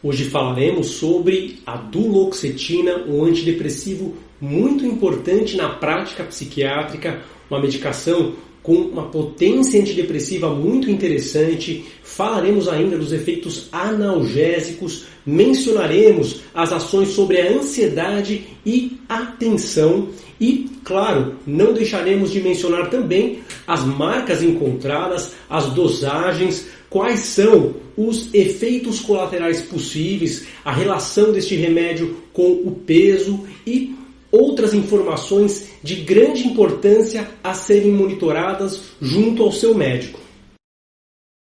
Hoje falaremos sobre a duloxetina, um antidepressivo muito importante na prática psiquiátrica, uma medicação com uma potência antidepressiva muito interessante. Falaremos ainda dos efeitos analgésicos, mencionaremos as ações sobre a ansiedade e atenção e, claro, não deixaremos de mencionar também as marcas encontradas, as dosagens, quais são os efeitos colaterais possíveis, a relação deste remédio com o peso e outras informações de grande importância a serem monitoradas junto ao seu médico.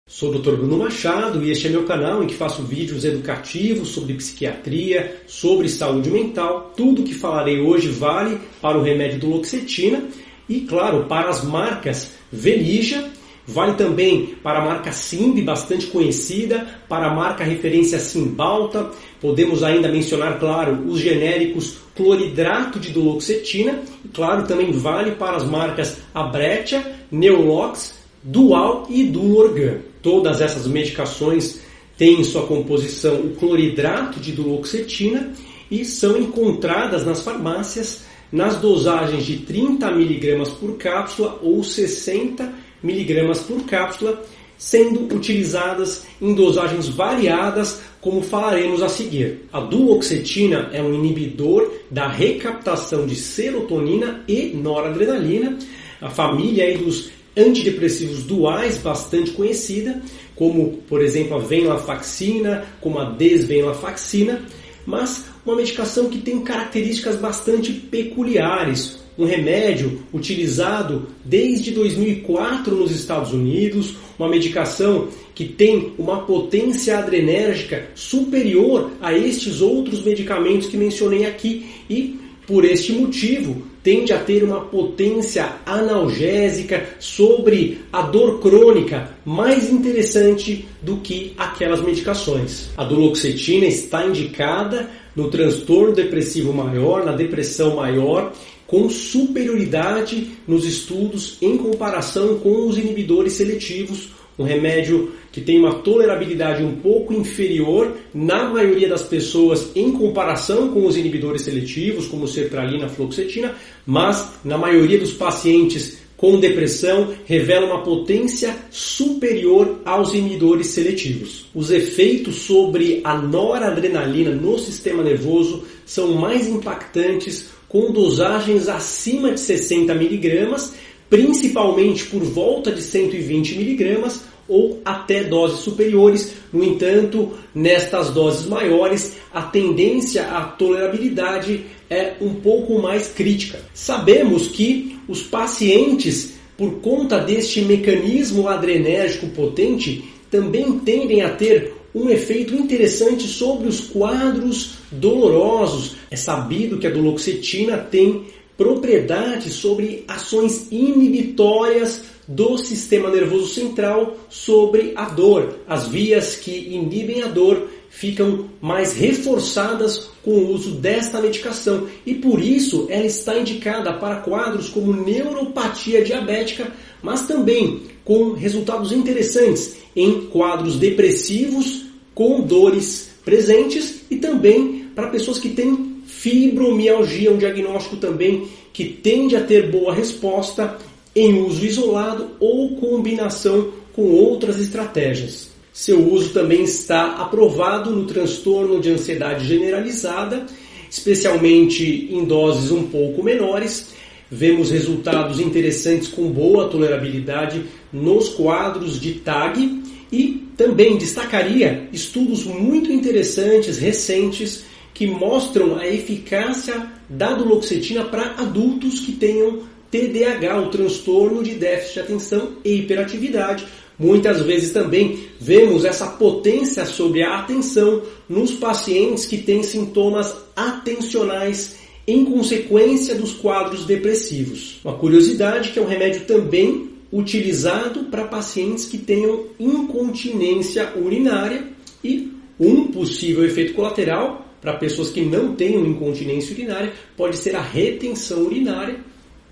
Sou o Dr. Bruno Machado e este é meu canal em que faço vídeos educativos sobre psiquiatria, sobre saúde mental. Tudo que falarei hoje vale para o remédio do Loxetina e, claro, para as marcas Velija Vale também para a marca Simbi, bastante conhecida, para a marca referência Simbalta. Podemos ainda mencionar, claro, os genéricos cloridrato de duloxetina. E, claro, também vale para as marcas Abretia, Neolox, Dual e Dulorgan. Todas essas medicações têm em sua composição o cloridrato de duloxetina e são encontradas nas farmácias nas dosagens de 30 mg por cápsula ou 60 mg miligramas por cápsula, sendo utilizadas em dosagens variadas, como falaremos a seguir. A duoxetina é um inibidor da recaptação de serotonina e noradrenalina, a família dos antidepressivos duais bastante conhecida, como por exemplo a venlafaxina, como a desvenlafaxina, mas uma medicação que tem características bastante peculiares, um remédio utilizado desde 2004 nos Estados Unidos, uma medicação que tem uma potência adrenérgica superior a estes outros medicamentos que mencionei aqui. E por este motivo tende a ter uma potência analgésica sobre a dor crônica mais interessante do que aquelas medicações. A duloxetina está indicada no transtorno depressivo maior, na depressão maior com superioridade nos estudos em comparação com os inibidores seletivos, um remédio que tem uma tolerabilidade um pouco inferior na maioria das pessoas em comparação com os inibidores seletivos, como sertralina, fluoxetina, mas na maioria dos pacientes com depressão revela uma potência superior aos inibidores seletivos. Os efeitos sobre a noradrenalina no sistema nervoso são mais impactantes com dosagens acima de 60 miligramas, principalmente por volta de 120 miligramas ou até doses superiores. No entanto, nestas doses maiores, a tendência à tolerabilidade é um pouco mais crítica. Sabemos que os pacientes, por conta deste mecanismo adrenérgico potente, também tendem a ter um efeito interessante sobre os quadros dolorosos. É sabido que a duloxetina tem propriedades sobre ações inibitórias do sistema nervoso central sobre a dor. As vias que inibem a dor ficam mais reforçadas com o uso desta medicação e por isso ela está indicada para quadros como neuropatia diabética, mas também com resultados interessantes em quadros depressivos com dores presentes e também para pessoas que têm fibromialgia, um diagnóstico também que tende a ter boa resposta em uso isolado ou combinação com outras estratégias. Seu uso também está aprovado no transtorno de ansiedade generalizada, especialmente em doses um pouco menores. Vemos resultados interessantes com boa tolerabilidade nos quadros de TAG e também destacaria estudos muito interessantes, recentes, que mostram a eficácia da duloxetina para adultos que tenham TDAH, o transtorno de déficit de atenção e hiperatividade. Muitas vezes também vemos essa potência sobre a atenção nos pacientes que têm sintomas atencionais em consequência dos quadros depressivos. Uma curiosidade que é um remédio também utilizado para pacientes que tenham incontinência urinária e um possível efeito colateral para pessoas que não tenham incontinência urinária pode ser a retenção urinária.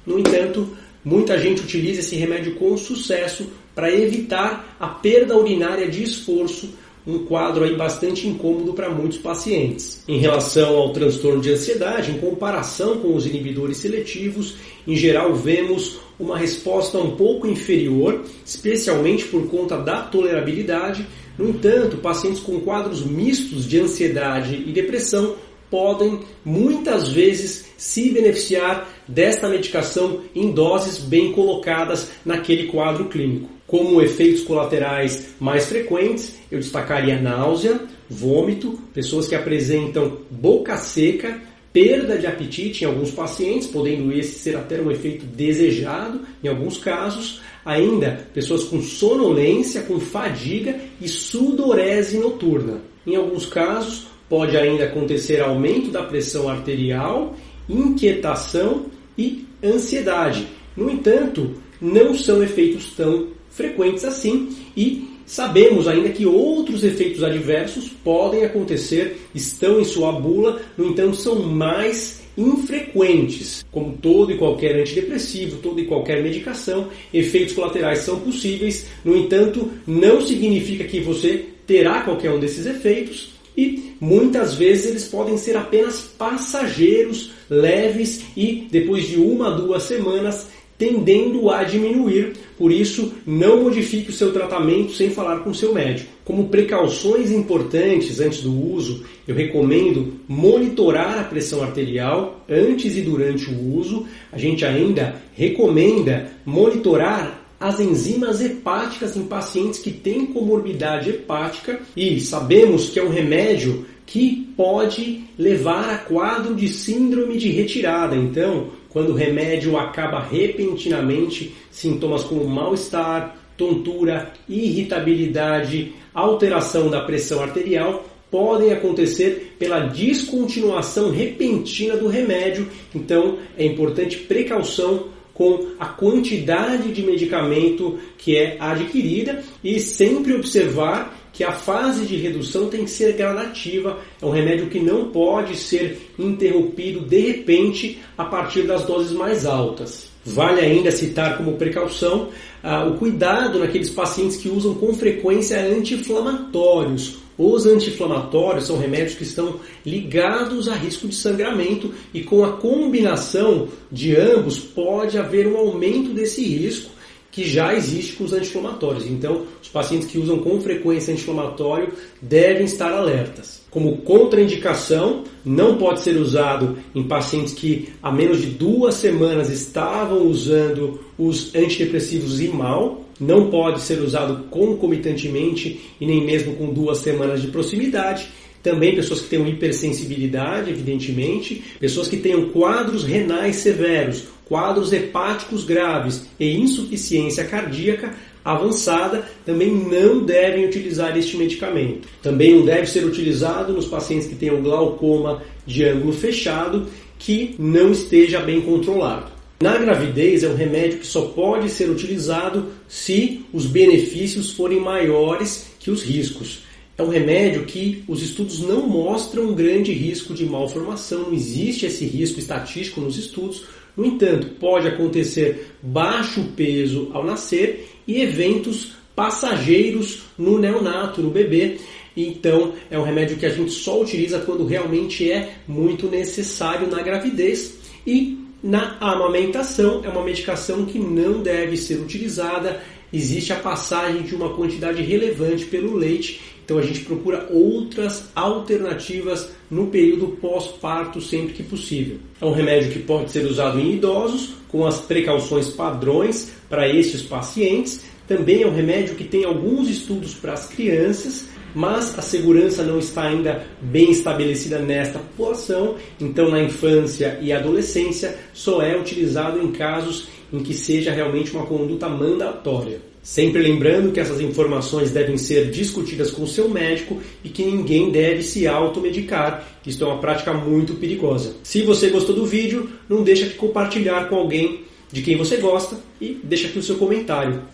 No entanto, muita gente utiliza esse remédio com sucesso para evitar a perda urinária de esforço um quadro aí bastante incômodo para muitos pacientes. Em relação ao transtorno de ansiedade, em comparação com os inibidores seletivos, em geral vemos uma resposta um pouco inferior, especialmente por conta da tolerabilidade. No entanto, pacientes com quadros mistos de ansiedade e depressão podem muitas vezes se beneficiar desta medicação em doses bem colocadas naquele quadro clínico. Como efeitos colaterais mais frequentes, eu destacaria náusea, vômito, pessoas que apresentam boca seca, perda de apetite em alguns pacientes, podendo esse ser até um efeito desejado em alguns casos, ainda pessoas com sonolência, com fadiga e sudorese noturna. Em alguns casos, pode ainda acontecer aumento da pressão arterial, inquietação e ansiedade. No entanto, não são efeitos tão frequentes assim e sabemos ainda que outros efeitos adversos podem acontecer, estão em sua bula, no entanto são mais infrequentes. Como todo e qualquer antidepressivo, toda e qualquer medicação, efeitos colaterais são possíveis, no entanto, não significa que você terá qualquer um desses efeitos e muitas vezes eles podem ser apenas passageiros, leves e depois de uma, duas semanas tendendo a diminuir. Por isso, não modifique o seu tratamento sem falar com seu médico. Como precauções importantes antes do uso, eu recomendo monitorar a pressão arterial antes e durante o uso. A gente ainda recomenda monitorar as enzimas hepáticas em pacientes que têm comorbidade hepática e sabemos que é um remédio que pode levar a quadro de síndrome de retirada. Então, quando o remédio acaba repentinamente, sintomas como mal-estar, tontura, irritabilidade, alteração da pressão arterial podem acontecer pela descontinuação repentina do remédio. Então, é importante precaução com a quantidade de medicamento que é adquirida e sempre observar que a fase de redução tem que ser gradativa, é um remédio que não pode ser interrompido de repente a partir das doses mais altas. Vale ainda citar como precaução ah, o cuidado naqueles pacientes que usam com frequência anti-inflamatórios. Os anti-inflamatórios são remédios que estão ligados a risco de sangramento e com a combinação de ambos pode haver um aumento desse risco que já existe com os anti-inflamatórios. Então, os pacientes que usam com frequência anti-inflamatório devem estar alertas. Como contraindicação, não pode ser usado em pacientes que há menos de duas semanas estavam usando os antidepressivos e mal. Não pode ser usado concomitantemente e nem mesmo com duas semanas de proximidade. Também pessoas que tenham hipersensibilidade, evidentemente, pessoas que tenham quadros renais severos, quadros hepáticos graves e insuficiência cardíaca avançada também não devem utilizar este medicamento. Também não deve ser utilizado nos pacientes que tenham glaucoma de ângulo fechado que não esteja bem controlado. Na gravidez é um remédio que só pode ser utilizado se os benefícios forem maiores que os riscos. É um remédio que os estudos não mostram um grande risco de malformação, não existe esse risco estatístico nos estudos, no entanto, pode acontecer baixo peso ao nascer e eventos passageiros no neonato, no bebê. Então, é um remédio que a gente só utiliza quando realmente é muito necessário na gravidez. E na amamentação, é uma medicação que não deve ser utilizada. Existe a passagem de uma quantidade relevante pelo leite então a gente procura outras alternativas no período pós-parto sempre que possível. É um remédio que pode ser usado em idosos com as precauções padrões para estes pacientes. Também é um remédio que tem alguns estudos para as crianças, mas a segurança não está ainda bem estabelecida nesta população. Então, na infância e adolescência, só é utilizado em casos em que seja realmente uma conduta mandatória. Sempre lembrando que essas informações devem ser discutidas com o seu médico e que ninguém deve se automedicar. Isto é uma prática muito perigosa. Se você gostou do vídeo, não deixa de compartilhar com alguém de quem você gosta e deixa aqui o seu comentário.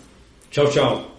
Tchau, tchau.